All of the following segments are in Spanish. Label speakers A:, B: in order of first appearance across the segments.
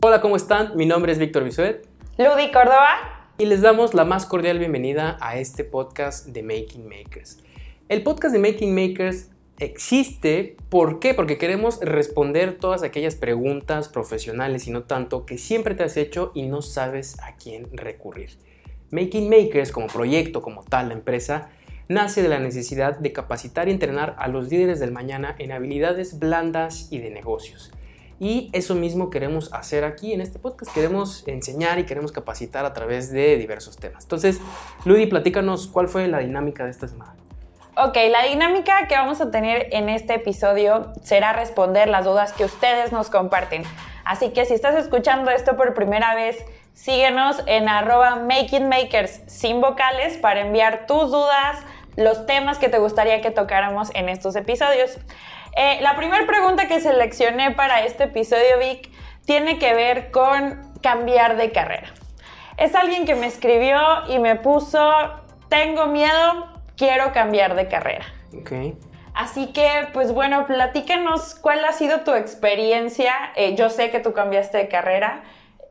A: Hola, ¿cómo están? Mi nombre es Víctor Bisuet.
B: Ludi Córdoba.
A: Y les damos la más cordial bienvenida a este podcast de Making Makers. El podcast de Making Makers existe, ¿por qué? Porque queremos responder todas aquellas preguntas profesionales y no tanto que siempre te has hecho y no sabes a quién recurrir. Making Makers como proyecto, como tal, la empresa, nace de la necesidad de capacitar y entrenar a los líderes del mañana en habilidades blandas y de negocios. Y eso mismo queremos hacer aquí en este podcast. Queremos enseñar y queremos capacitar a través de diversos temas. Entonces, Ludi, platícanos cuál fue la dinámica de esta semana.
B: Ok, la dinámica que vamos a tener en este episodio será responder las dudas que ustedes nos comparten. Así que si estás escuchando esto por primera vez, síguenos en arroba makingmakers sin vocales para enviar tus dudas, los temas que te gustaría que tocáramos en estos episodios. Eh, la primera pregunta que seleccioné para este episodio, Vic, tiene que ver con cambiar de carrera. Es alguien que me escribió y me puso, tengo miedo, quiero cambiar de carrera.
A: Ok.
B: Así que, pues bueno, platícanos cuál ha sido tu experiencia. Eh, yo sé que tú cambiaste de carrera.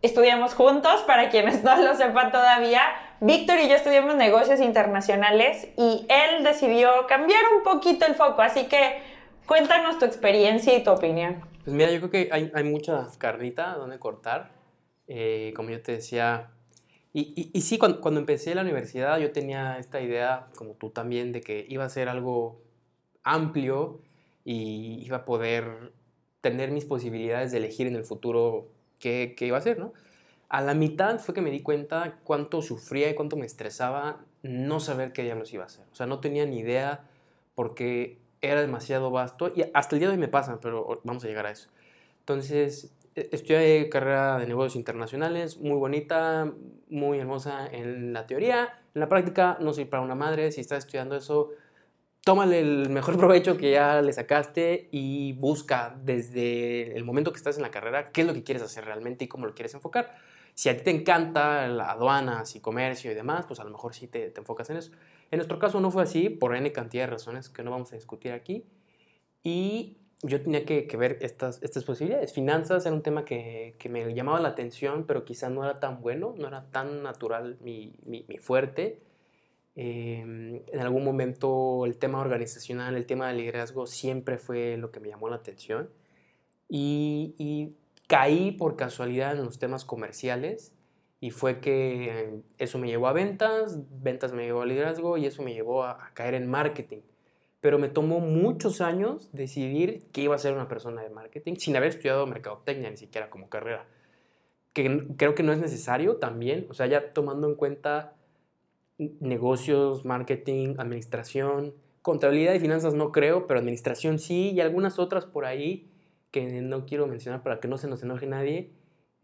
B: Estudiamos juntos, para quienes no lo sepan todavía. Víctor y yo estudiamos negocios internacionales y él decidió cambiar un poquito el foco. Así que Cuéntanos tu experiencia y tu opinión.
A: Pues mira, yo creo que hay, hay mucha carnita donde cortar. Eh, como yo te decía, y, y, sí, cuando, cuando, empecé la universidad yo tenía esta idea, como tú también, de que iba a ser algo amplio y iba a poder tener mis posibilidades de elegir en el futuro qué, qué iba a hacer, ¿no? A la mitad fue que me di cuenta cuánto sufría y cuánto me estresaba no saber qué diablos iba a hacer. O sea, no tenía ni idea porque era demasiado vasto y hasta el día de hoy me pasa, pero vamos a llegar a eso. Entonces, e, estudié carrera de negocios internacionales, muy bonita, muy hermosa en la teoría. En la práctica, no soy para una madre. Si estás estudiando eso, tómale el mejor provecho que ya le sacaste y busca desde el momento que estás en la carrera qué es lo que quieres hacer realmente y cómo lo quieres enfocar. Si a ti te encanta la aduanas y comercio y demás, pues a lo mejor sí te, te enfocas en eso. En nuestro caso no fue así, por N cantidad de razones que no vamos a discutir aquí. Y yo tenía que, ver estas, posibilidades. Finanzas era un tema que, me llamaba la atención, pero quizá no era tan bueno, no era tan natural mi, fuerte. Eh, en algún momento el tema organizacional, el tema de liderazgo siempre fue lo que me llamó la atención. Y caí por casualidad en los temas comerciales y fue que eso me llevó a ventas, ventas me llevó a liderazgo y eso me llevó a, caer en marketing. Pero me tomó muchos años decidir que iba a ser una persona de marketing sin haber estudiado mercadotecnia ni siquiera como carrera. Que creo que no es necesario también, o sea, ya tomando en cuenta negocios, marketing, administración, contabilidad y finanzas no creo, pero administración sí y algunas otras por ahí que no quiero mencionar para que no se nos enoje nadie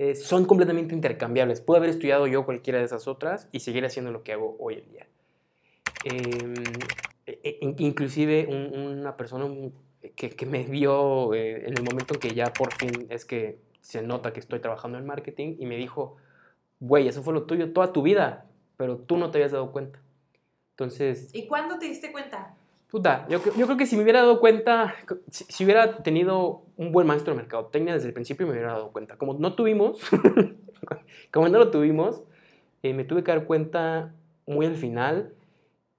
A: eh, son completamente intercambiables. Puedo haber estudiado yo cualquiera de esas otras y seguir haciendo lo que hago hoy en día. Em, e, e, inclusive una persona que, que me vio eh, en el momento en que ya por fin es que se nota que estoy trabajando en marketing y me dijo, güey, eso fue lo tuyo toda tu vida, pero tú no te habías dado cuenta. Entonces...
B: ¿Y cuándo te diste cuenta?
A: Puta, yo, yo, creo que si me hubiera dado cuenta, si, hubiera tenido un buen maestro de mercadotecnia desde el principio, me hubiera dado cuenta. Como no tuvimos, como no lo tuvimos, eh, me tuve que dar cuenta muy al final.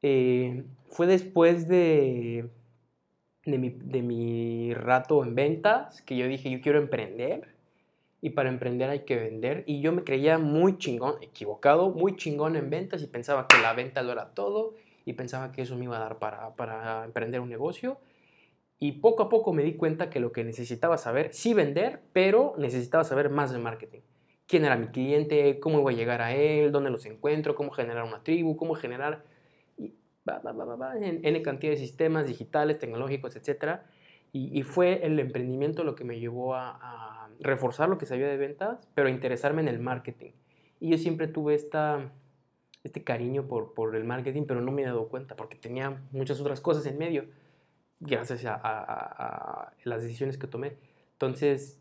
A: Eh, fue después de, mi, de mi rato en ventas que yo dije, yo quiero emprender. Y para emprender hay que vender. Y yo me creía muy chingón, equivocado, muy chingón en ventas y pensaba que la venta lo era todo y pensaba que eso me iba a dar para, para emprender un negocio. Y poco a poco me di cuenta que lo que necesitaba saber, sí vender, pero necesitaba saber más de marketing. ¿Quién era mi cliente? ¿Cómo iba a llegar a él? ¿Dónde los encuentro? ¿Cómo generar una tribu? ¿Cómo generar en N cantidad de sistemas digitales, tecnológicos, etc. Y, y, fue el emprendimiento lo que me llevó a, a reforzar lo que sabía de ventas, pero a interesarme en el marketing. Y yo siempre tuve esta, este cariño por, por el marketing, pero no me he dado cuenta porque tenía muchas otras cosas en medio, gracias a, a, las decisiones que tomé. Entonces,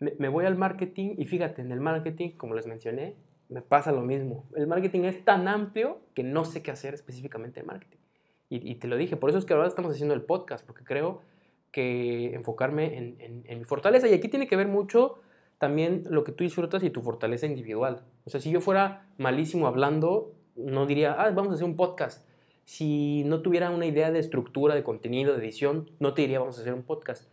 A: me, voy al marketing y fíjate, en el marketing, como les mencioné, me pasa lo mismo. El marketing es tan amplio que no sé qué hacer específicamente en marketing. Y, y te lo dije, por eso es que ahora estamos haciendo el podcast, porque creo que enfocarme en, en, en mi fortaleza, y aquí tiene que ver mucho también lo que tú disfrutas y tu fortaleza individual. O sea, si yo fuera malísimo hablando, no diría, ah, vamos a hacer un podcast. Si no tuviera una idea de estructura, de contenido, de edición, no te diría, vamos a hacer un podcast.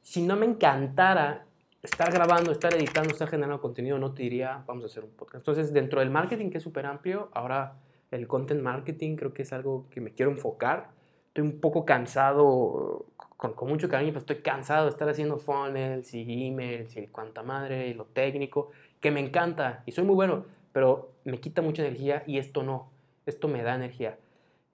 A: Si no me encantara estar grabando, estar editando, estar generando contenido, no te diría, vamos a hacer un podcast. Entonces, dentro del marketing, que es súper amplio, ahora el content marketing creo que es algo que me quiero enfocar. Estoy un poco cansado, con, con mucho cariño, pero estoy cansado de estar haciendo funnels y emails y cuanta madre y lo técnico, que me encanta y soy muy bueno, pero me quita mucha energía y esto no, esto me da energía.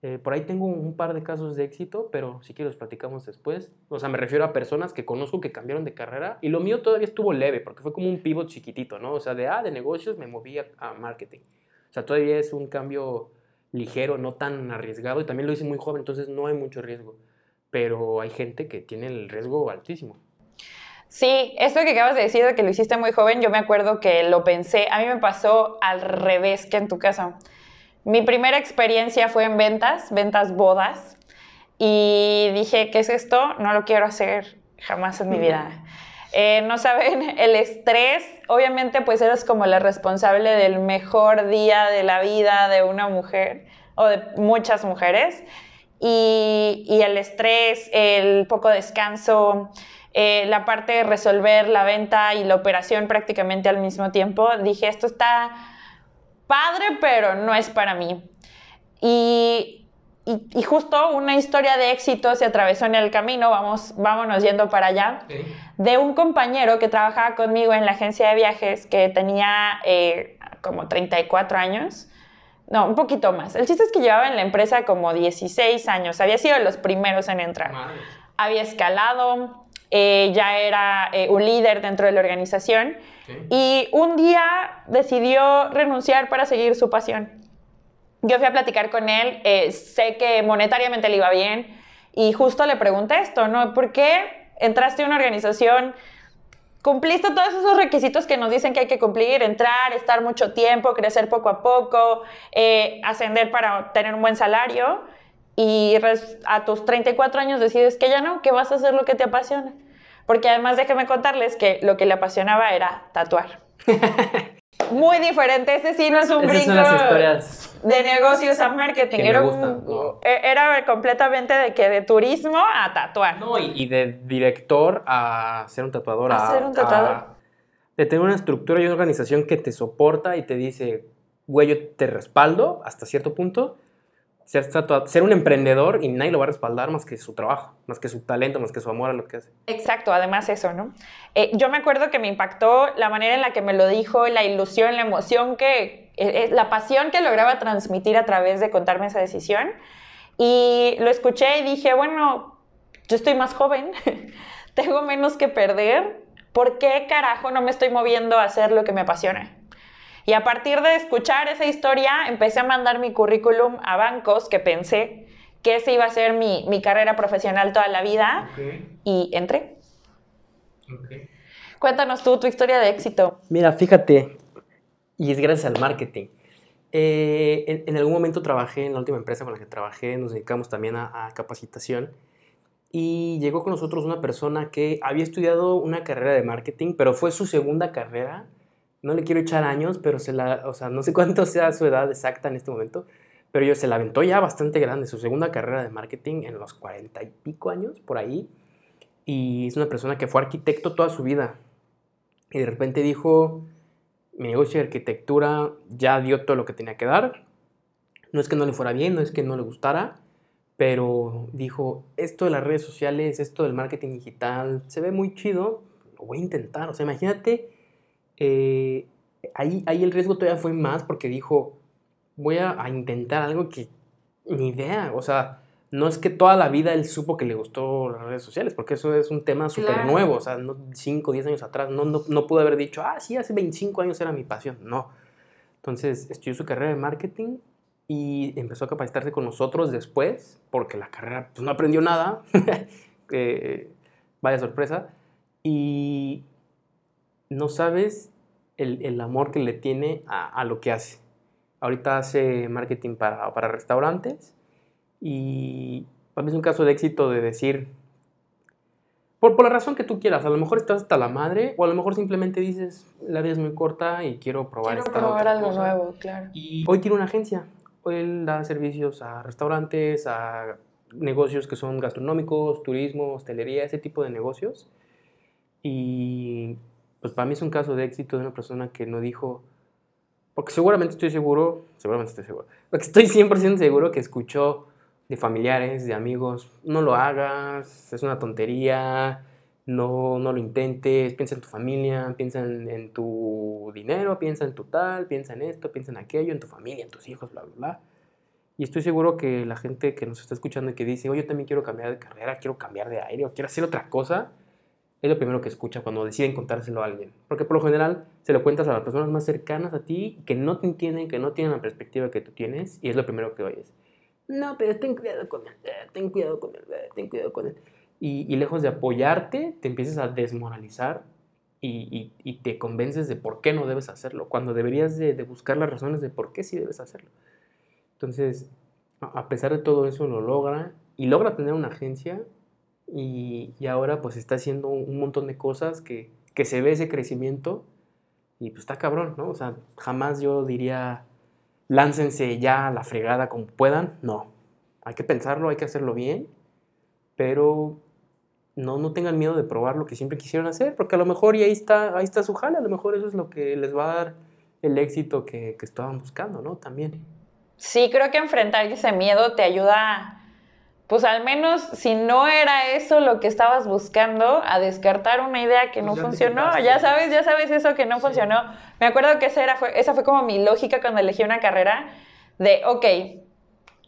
A: Eh, por ahí tengo un par de casos de éxito, pero si quieres los platicamos después. O sea, me refiero a personas que conozco que cambiaron de carrera y lo mío todavía estuvo leve porque fue como un pivot chiquitito, ¿no? O sea, de, ah, de negocios me moví a, a marketing. O sea, todavía es un cambio ligero, no tan arriesgado y también lo hice muy joven, entonces no hay mucho riesgo. Pero hay gente que tiene el riesgo altísimo.
B: Sí, esto que acabas de decir de que lo hiciste muy joven, yo me acuerdo que lo pensé, a mí me pasó al revés que en tu casa. Mi primera experiencia fue en ventas, ventas bodas, y dije, ¿qué es esto? No lo quiero hacer jamás en mi vida. Eh, no saben, el estrés, obviamente pues eres como la responsable del mejor día de la vida de una mujer o de muchas mujeres. Y, y el estrés, el poco descanso, eh, la parte de resolver la venta y la operación prácticamente al mismo tiempo, dije, esto está padre, pero no es para mí. Y, y, justo una historia de éxito se atravesó en el camino, vamos, vámonos yendo para allá, de un compañero que trabajaba conmigo en la agencia de viajes que tenía eh, como 34 años. No, un poquito más. El chiste es que llevaba en la empresa como 16 años, había sido de los primeros en entrar. Había escalado, eh, ya era eh, un líder dentro de la organización y un día decidió renunciar para seguir su pasión. Yo fui a platicar con él, eh, sé que monetariamente le iba bien y justo le pregunté esto, ¿no? ¿Por qué entraste a una organización? Cumpliste todos esos requisitos que nos dicen que hay que cumplir, entrar, estar mucho tiempo, crecer poco a poco, ascender para tener un buen salario y a tus 34 años decides que ya no, que vas a hacer lo que te apasiona. Porque además déjenme contarles que lo que le apasionaba era tatuar. Muy diferente, ese sí no es un brinco de negocios a marketing. Era, e, era, completamente de que de turismo a tatuar.
A: No, y, de director a ser un tatuador.
B: A, ser un tatuador.
A: de tener una estructura y una organización que te soporta y te dice, güey, yo te respaldo hasta cierto punto, ser, un emprendedor y nadie lo va a respaldar más que su trabajo, más que su talento, más que su amor a lo que hace.
B: Exacto, además eso, ¿no? Eh, yo me acuerdo que me impactó la manera en la que me lo dijo, la ilusión, la emoción que, eh, la pasión que lograba transmitir a través de contarme esa decisión. Y lo escuché y dije, bueno, yo estoy más joven, tengo menos que perder, ¿por qué carajo no me estoy moviendo a hacer lo que me apasiona? Y a partir de escuchar esa historia, empecé a mandar mi currículum a bancos que pensé que esa iba a ser mi, mi carrera profesional toda la vida. Y entré. Cuéntanos tú tu historia de éxito.
A: Mira, fíjate, y es gracias al marketing. Eh, en, algún momento trabajé en la última empresa con la que trabajé, nos dedicamos también a, a capacitación y llegó con nosotros una persona que había estudiado una carrera de marketing, pero fue su segunda carrera no le quiero echar años, pero se la, o sea, no sé cuánto sea su edad exacta en este momento, pero yo se la aventó ya bastante grande, su segunda carrera de marketing en los cuarenta y pico años, por ahí, y es una persona que fue arquitecto toda su vida, y de repente dijo, mi negocio de arquitectura ya dio todo lo que tenía que dar, no es que no le fuera bien, no es que no le gustara, pero dijo, esto de las redes sociales, esto del marketing digital, se ve muy chido, lo voy a intentar, o sea, imagínate eh, ahí, ahí el riesgo todavía fue más porque dijo, voy a, intentar algo que ni idea, o sea, no es que toda la vida él supo que le gustó las redes sociales, porque eso es un tema súper nuevo, o sea, 5 o 10 años atrás, no, no, no pudo haber dicho, ah, sí, hace 25 años era mi pasión, no. Entonces estudió su carrera de marketing y empezó a capacitarse con nosotros después, porque la carrera pues no aprendió nada, vaya sorpresa, y no sabes el, amor que le tiene a, lo que hace. Ahorita hace marketing para, para restaurantes y para mí es un caso de éxito de decir, Por, por, la razón que tú quieras, a lo mejor estás hasta la madre, o a lo mejor simplemente dices, la vida es muy corta y quiero probar
B: quiero probar algo nuevo, claro.
A: Y hoy tiene una agencia, hoy él da servicios a restaurantes, a negocios que son gastronómicos, turismo, hostelería, ese tipo de negocios. Y pues para mí es un caso de éxito de una persona que no dijo, porque seguramente estoy seguro, seguramente estoy seguro, porque estoy 100% seguro que escuchó de familiares, de amigos, no lo hagas, es una tontería, no, no lo intentes, piensa en tu familia, piensa en, tu dinero, piensa en tu tal, piensa en esto, piensa en aquello, en tu familia, en tus hijos, bla, bla, bla. Y estoy seguro que la gente que nos está escuchando y que dice, oye, yo también quiero cambiar de carrera, quiero cambiar de aire o quiero hacer otra cosa, es lo primero que escucha cuando deciden contárselo a alguien. Porque por lo general se lo cuentas a las personas más cercanas a ti, que no te entienden, que no tienen la perspectiva que tú tienes, y es lo primero que oyes. No, pero ten cuidado con él, eh, ten cuidado con él, eh, ten cuidado con él. Y, lejos de apoyarte, te empiezas a desmoralizar y, y, te convences de por qué no debes hacerlo, cuando deberías de, de, buscar las razones de por qué sí debes hacerlo. Entonces, a pesar de todo eso, lo logra y logra tener una agencia y, y ahora pues está haciendo un montón de cosas que, que se ve ese crecimiento y pues está cabrón, ¿no? O sea, jamás yo diría láncense ya a la fregada como puedan. No, hay que pensarlo, hay que hacerlo bien, pero no, no tengan miedo de probar lo que siempre quisieron hacer, porque a lo mejor y ahí está, ahí está su jale, a lo mejor eso es lo que les va a dar el éxito que, que estaban buscando, ¿no? También.
B: Sí, creo que enfrentar ese miedo te ayuda pues al menos si no era eso lo que estabas buscando, a descartar una idea que no pues funcionó. Ya sabes, ya sabes eso que no funcionó. Me acuerdo que esa, era, fue, esa fue como mi lógica cuando elegí una carrera de, ok,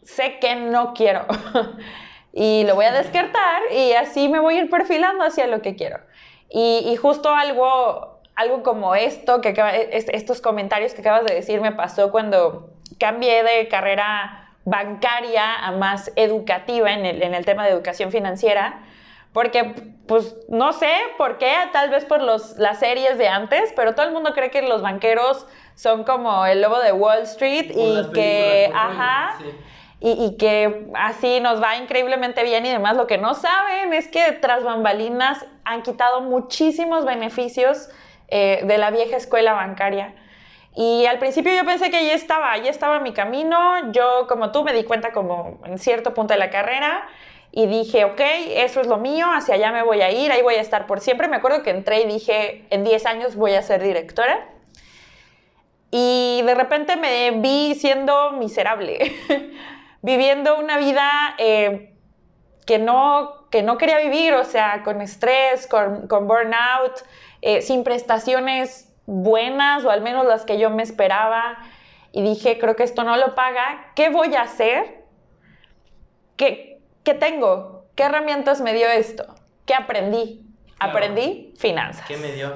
B: sé que no quiero y lo voy a descartar y así me voy a ir perfilando hacia lo que quiero. Y, y justo algo, algo como esto, que estos comentarios que acabas de decir me pasó cuando cambié de carrera bancaria a más educativa en el, en el tema de educación financiera. Porque, pues, no sé por qué, tal vez por los, las series de antes, pero todo el mundo cree que los banqueros son como el lobo de Wall Street y que, ajá, y, y, que así nos va increíblemente bien y demás. Lo que no saben es que tras bambalinas han quitado muchísimos beneficios eh, de la vieja escuela bancaria. Y al principio yo pensé que ya estaba, ya estaba mi camino. Yo, como tú, me di cuenta como en cierto punto de la carrera y dije, ok, eso es lo mío, hacia allá me voy a ir, ahí voy a estar por siempre. Me acuerdo que entré y dije, en 10 años voy a ser directora. Y de repente me vi siendo miserable, viviendo una vida eh, que, no, que no quería vivir, o sea, con estrés, con, con burnout, eh, sin prestaciones buenas o al menos las que yo me esperaba y dije, creo que esto no lo paga, ¿qué voy a hacer? ¿Qué, qué tengo? ¿Qué herramientas me dio esto? ¿Qué aprendí? Aprendí finanzas.
A: ¿Qué me dio?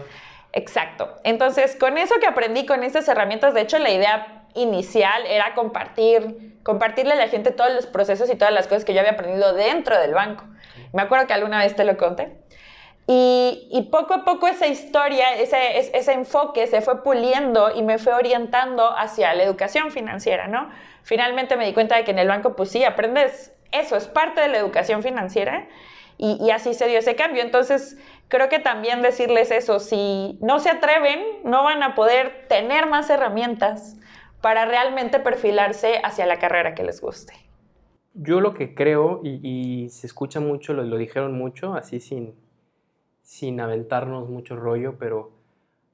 B: Exacto. Entonces, con eso que aprendí, con estas herramientas, de hecho, la idea inicial era compartir, compartirle a la gente todos los procesos y todas las cosas que yo había aprendido dentro del banco. Me acuerdo que alguna vez te lo conté. Y, poco a poco esa historia, ese, ese, enfoque se fue puliendo y me fue orientando hacia la educación financiera, ¿no? Finalmente me di cuenta de que en el banco, pues sí, aprendes eso, es parte de la educación financiera y, y así se dio ese cambio. Entonces, creo que también decirles eso, si no se atreven, no van a poder tener más herramientas para realmente perfilarse hacia la carrera que les guste.
A: Yo lo que creo, y, se escucha mucho, lo, lo dijeron mucho, así sin, sin aventarnos mucho rollo, pero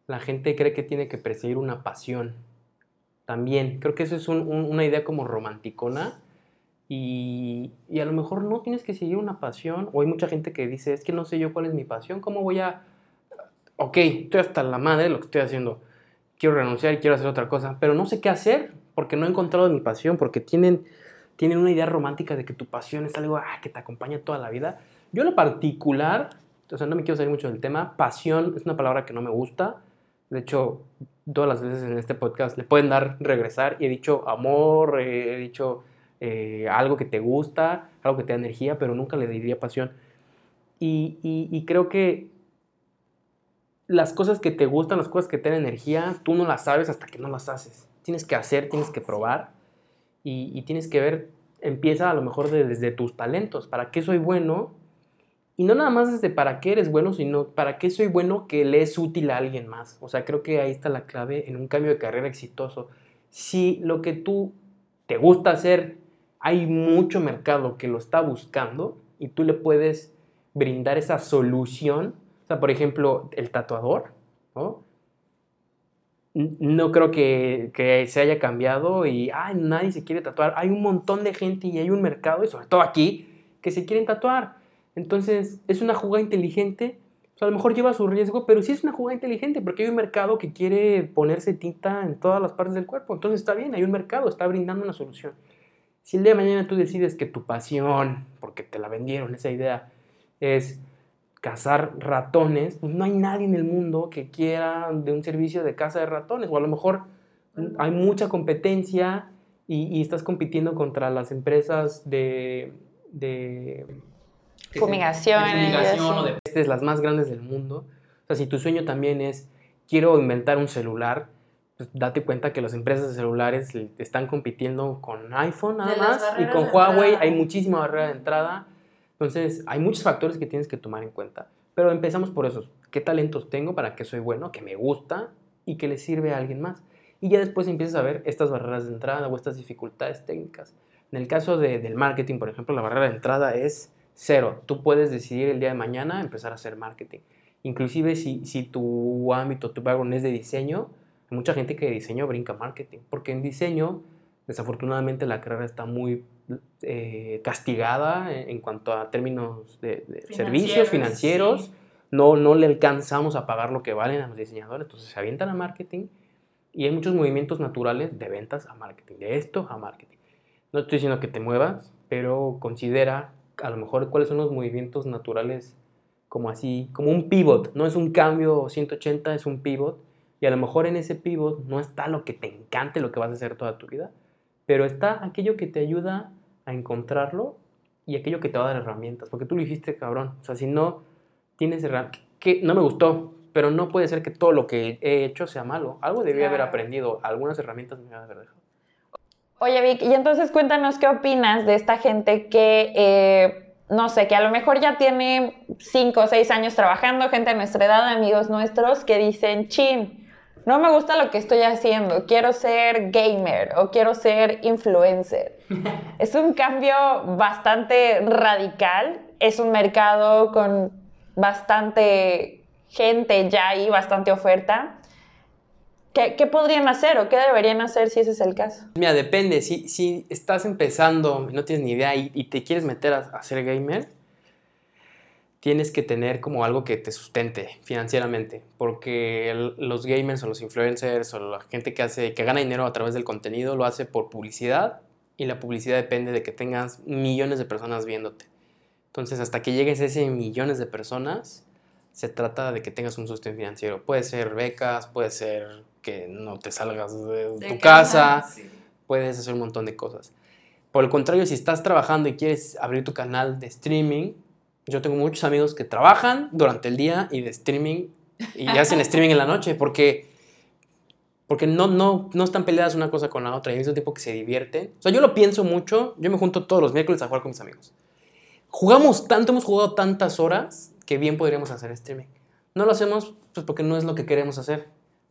A: la gente cree que tiene que perseguir una pasión. También, creo que eso es una idea como romanticona y, a lo mejor no tienes que seguir una pasión, o hay mucha gente que dice, es que no sé yo cuál es mi pasión, ¿cómo voy a... Ok, estoy hasta la madre lo que estoy haciendo, quiero renunciar y quiero hacer otra cosa, pero no sé qué hacer porque no he encontrado mi pasión, porque tienen, tienen una idea romántica de que tu pasión es algo ah, que te acompaña toda la vida. Yo en lo particular o sea, no me quiero salir mucho del tema. Pasión es una palabra que no me gusta. De hecho, todas las veces en este podcast le pueden dar regresar y he dicho amor, he dicho eh, algo que te gusta, algo que te da energía, pero nunca le diría pasión. Y, y, creo que las cosas que te gustan, las cosas que te dan energía, tú no las sabes hasta que no las haces. Tienes que hacer, tienes que probar y, y tienes que ver, empieza a lo mejor desde tus talentos. ¿Para qué soy bueno? Y no nada más desde para qué eres bueno, sino para qué soy bueno que le es útil a alguien más. O sea, creo que ahí está la clave en un cambio de carrera exitoso. Si lo que tú te gusta hacer, hay mucho mercado que lo está buscando y tú le puedes brindar esa solución. O sea, por ejemplo, el tatuador, ¿no? no creo que, que, se haya cambiado y ay, nadie se quiere tatuar. Hay un montón de gente y hay un mercado, y sobre todo aquí, que se quieren tatuar. Entonces, es una jugada inteligente. a lo mejor lleva su riesgo, pero sí es una jugada inteligente porque hay un mercado que quiere ponerse tinta en todas las partes del cuerpo. Entonces, está bien, hay un mercado, está brindando una solución. Si el día de mañana tú decides que tu pasión, porque te la vendieron esa idea, es cazar ratones, pues no hay nadie en el mundo que quiera de un servicio de caza de ratones, o a lo mejor hay mucha competencia y, estás compitiendo contra las empresas de... de
B: fumigación,
A: o de pestes, las más grandes del mundo. O sea, si tu sueño también es, quiero inventar un celular, pues date cuenta que las empresas de celulares están compitiendo con iPhone nada más y con Huawei hay muchísima barrera de entrada entonces, hay muchos factores que tienes que tomar en cuenta. Pero empezamos por eso. ¿Qué talentos tengo? ¿Para qué soy bueno? ¿Qué me gusta? ¿Y qué le sirve a alguien más? Y ya después empiezas a ver estas barreras de entrada o estas dificultades técnicas. En el caso del marketing, por ejemplo, la barrera de entrada es cero. Tú puedes decidir el día de mañana empezar a hacer marketing. Inclusive si, si tu ámbito, tu background es de diseño, hay mucha gente que de diseño brinca marketing. Porque en diseño, desafortunadamente, la carrera está muy eh, castigada en, cuanto a términos de, servicios financieros. No, no le alcanzamos a pagar lo que valen a los diseñadores, entonces se avientan a marketing y hay muchos movimientos naturales de ventas a marketing, de esto a marketing. No estoy diciendo que te muevas, pero considera a lo mejor cuáles son los movimientos naturales como así, como un pivot, no es un cambio 180, es un pivot y a lo mejor en ese pivot no está lo que te encante, lo que vas a hacer toda tu vida, pero está aquello que te ayuda a encontrarlo y aquello que te va a dar herramientas, porque tú lo hiciste, cabrón. O sea, si no tienes herramientas, que no me gustó, pero no puede ser que todo lo que he hecho sea malo. Algo debía haber aprendido, algunas herramientas me a haber dejado.
B: Oye, Vic, y entonces cuéntanos qué opinas de esta gente que, eh, no sé, que a lo mejor ya tiene 5 o 6 años trabajando, gente de nuestra edad, amigos nuestros, que dicen, chin, no me gusta lo que estoy haciendo, quiero ser gamer o quiero ser influencer. es un cambio bastante radical, es un mercado con bastante gente ya ahí, bastante oferta. ¿Qué, podrían hacer o qué deberían hacer si ese es el caso?
A: Mira, depende. Si, si estás empezando, no tienes ni idea y, te quieres meter a, a ser gamer, tienes que tener como algo que te sustente financieramente, porque los gamers o los influencers o la gente que hace que gana dinero a través del contenido lo hace por publicidad y la publicidad depende de que tengas millones de personas viéndote. Entonces, hasta que llegues a ese millones de personas, se trata de que tengas un sustento financiero. Puede ser becas, puede ser que no te salgas de, tu casa, puedes hacer un montón de cosas. Por el contrario, si estás trabajando y quieres abrir tu canal de streaming, yo tengo muchos amigos que trabajan durante el día y de streaming y hacen streaming en la noche porque, porque no, no, no están peleadas una cosa con la otra y al mismo tiempo que se divierten. O sea, yo lo pienso mucho, yo me junto todos los miércoles a jugar con mis amigos. Jugamos tanto, hemos jugado tantas horas que bien podríamos hacer streaming. No lo hacemos pues porque no es lo que queremos hacer.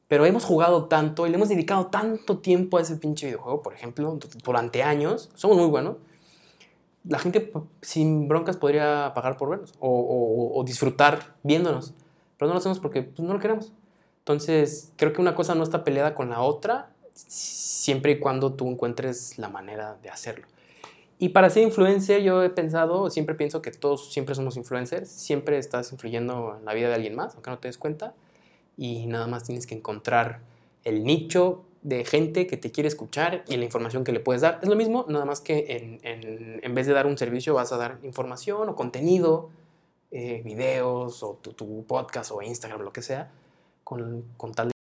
A: Pero hemos jugado tanto y le hemos dedicado tanto tiempo a ese pinche videojuego, por ejemplo, durante años. Somos muy buenos la gente sin broncas podría pagar por vernos o, disfrutar viéndonos, pero no lo hacemos porque pues, no lo queremos. Entonces, creo que una cosa no está peleada con la otra siempre y cuando tú encuentres la manera de hacerlo. Y para ser influencer, yo he pensado, siempre pienso que todos siempre somos influencers, siempre estás influyendo en la vida de alguien más, aunque no te des cuenta, y nada más tienes que encontrar el nicho de gente que te quiere escuchar y la información que le puedes dar. Es lo mismo, nada más que en, vez de dar un servicio vas a dar información o contenido, eh, videos o tu, podcast o Instagram, lo que sea, con, con tal de...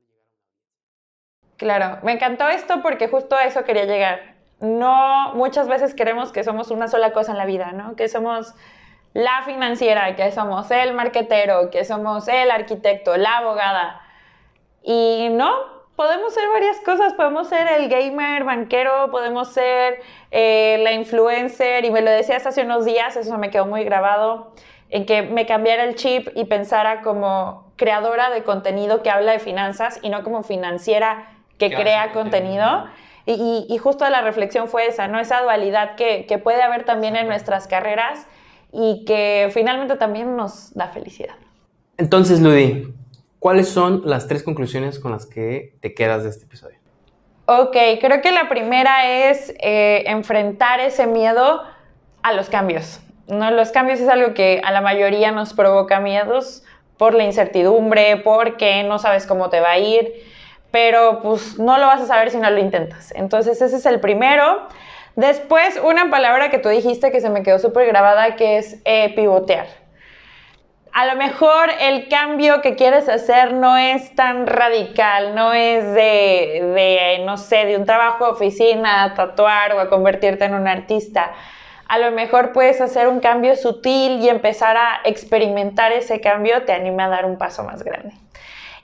B: Claro, me encantó esto porque justo a eso quería llegar. No, muchas veces queremos que somos una sola cosa en la vida, ¿no? Que somos la financiera, que somos el marquetero, que somos el arquitecto, la abogada. Y no, podemos ser varias cosas, podemos ser el gamer banquero, podemos ser eh, la influencer, y me lo decías hace unos días, eso me quedó muy grabado. en que me cambiara el chip y pensara como creadora de contenido que habla de finanzas y no como financiera que crea contenido. Y, justo la reflexión fue esa, ¿no? Esa dualidad que, que puede haber también en nuestras carreras y que finalmente también nos da felicidad.
A: Entonces, Ludi, ¿cuáles son las tres conclusiones con las que te quedas de este episodio?
B: Ok, creo que la primera es eh, enfrentar ese miedo a los cambios. ¿no? Los cambios es algo que a la mayoría nos provoca miedos por la incertidumbre, porque no sabes cómo te va a ir, pero pues no lo vas a saber si no lo intentas. Entonces ese es el primero. Después, una palabra que tú dijiste que se me quedó súper grabada, que es eh, pivotear. A lo mejor el cambio que quieres hacer no es tan radical, no es de, de, no sé, de un trabajo oficina a tatuar o a convertirte en un artista a lo mejor puedes hacer un cambio sutil y empezar a experimentar ese cambio, te anima a dar un paso más grande.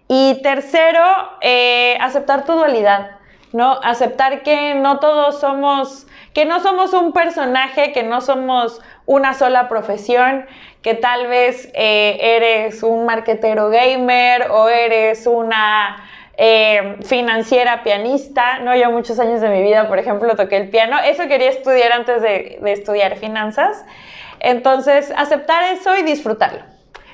B: Y tercero, eh, aceptar tu dualidad, ¿no? Aceptar que no todos somos, que no somos un personaje, que no somos una sola profesión, que tal vez eh, eres un marketero gamer o eres una eh, financiera, pianista, ¿no? Yo muchos años de mi vida, por ejemplo, toqué el piano. Eso quería estudiar antes de, estudiar finanzas. Entonces, aceptar eso y disfrutarlo.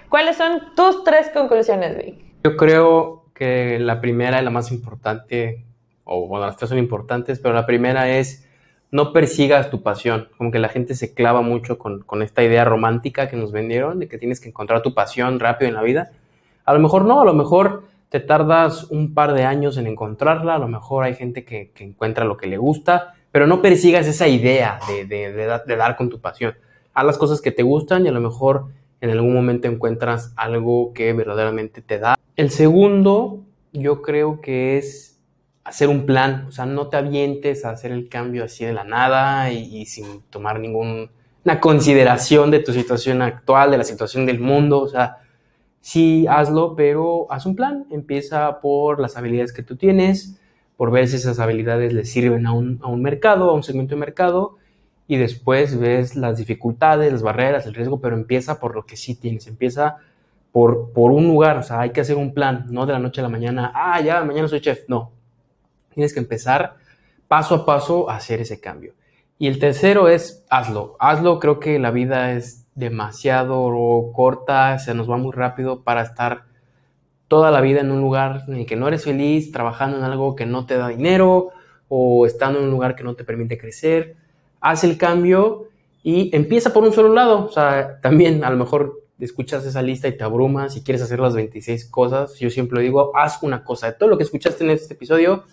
B: ¿Cuáles son tus tres conclusiones, Vic?
A: Yo creo que la primera y la más importante, o bueno, las tres son importantes, pero la primera es no persigas tu pasión. Como que la gente se clava mucho con, con esta idea romántica que nos vendieron de que tienes que encontrar tu pasión rápido en la vida. A lo mejor no, a lo mejor te tardas un par de años en encontrarla, a lo mejor hay gente que, encuentra lo que le gusta, pero no persigas esa idea de, dar con tu pasión. Haz las cosas que te gustan y a lo mejor en algún momento encuentras algo que verdaderamente te da. El segundo, yo creo que es hacer un plan, o sea, no te avientes a hacer el cambio así de la nada y, sin tomar ninguna consideración de tu situación actual, de la situación del mundo, o sea, sí hazlo, pero haz un plan. Empieza por las habilidades que tú tienes, por ver si esas habilidades le sirven a un mercado, a un segmento de mercado, y después ves las dificultades, las barreras, el riesgo, pero empieza por lo que sí tienes. Empieza por, por un lugar, o sea, hay que hacer un plan, no de la noche a la mañana, ah, ya, mañana soy chef. No, tienes que empezar paso a paso a hacer ese cambio. Y el tercero es hazlo. Hazlo, creo que la vida es demasiado corta, se nos va muy rápido para estar toda la vida en un lugar en el que no eres feliz, trabajando en algo que no te da dinero o estando en un lugar que no te permite crecer. Haz el cambio y empieza por un solo lado. O sea, también a lo mejor escuchas esa lista y te abrumas y quieres hacer las 26 cosas. Yo siempre digo, haz una cosa. De todo lo que escuchaste en este episodio,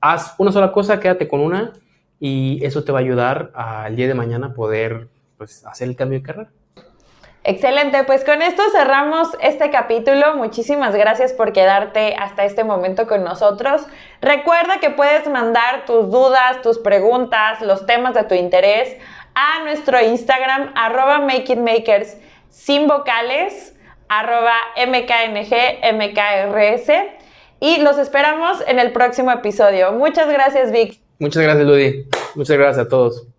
A: haz una sola cosa, quédate con una y eso te va a ayudar al día de mañana poder pues, hacer el cambio de carrera.
B: Excelente, pues con esto cerramos este capítulo. Muchísimas gracias por quedarte hasta este momento con nosotros. Recuerda que puedes mandar tus dudas, tus preguntas, los temas de tu interés a nuestro Instagram, arroba makingmakers sin vocales, arroba mkng. Y los esperamos en el próximo episodio. Muchas gracias, Vic.
A: Muchas gracias, Ludi. Muchas gracias a todos.